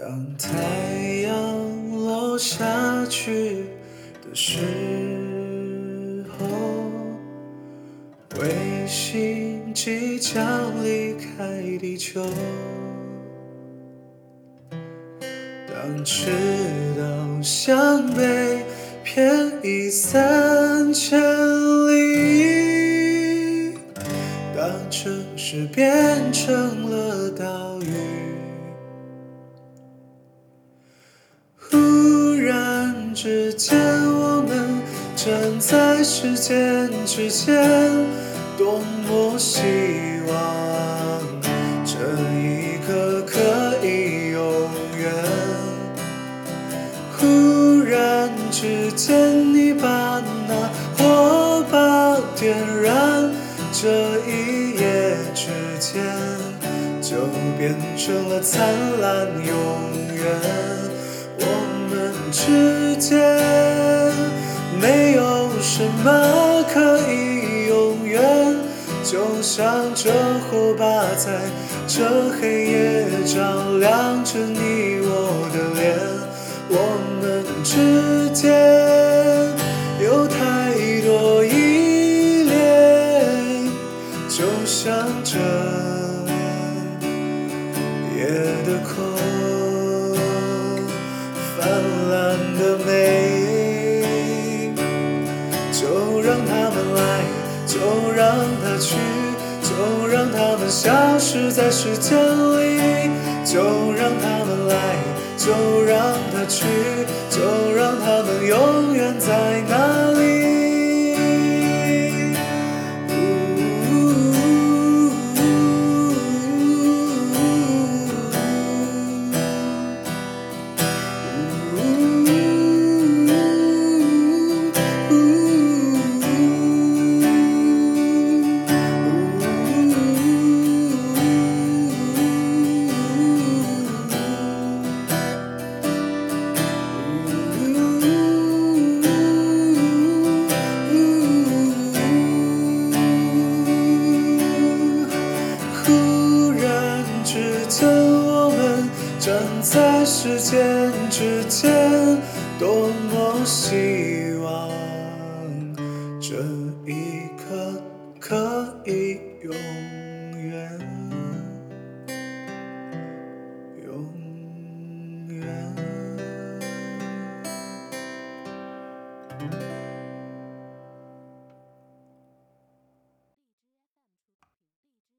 当太阳落下去的时候，卫星即将离开地球。当赤道向北偏移三千里，当城市变成了之间，我们站在时间之间，多么希望这一刻可以永远。忽然之间，你把那火把点燃，这一夜之间就变成了灿烂永远。我们之间没有什么可以永远，就像这火把在这黑夜照亮着你我的脸。我们之间有太多依恋，就像这夜的空，让它去，就让它们消失在时间里，就让它们来。就让它去，就让它们永我们站在时间之间多么希望这一刻可以永远永远。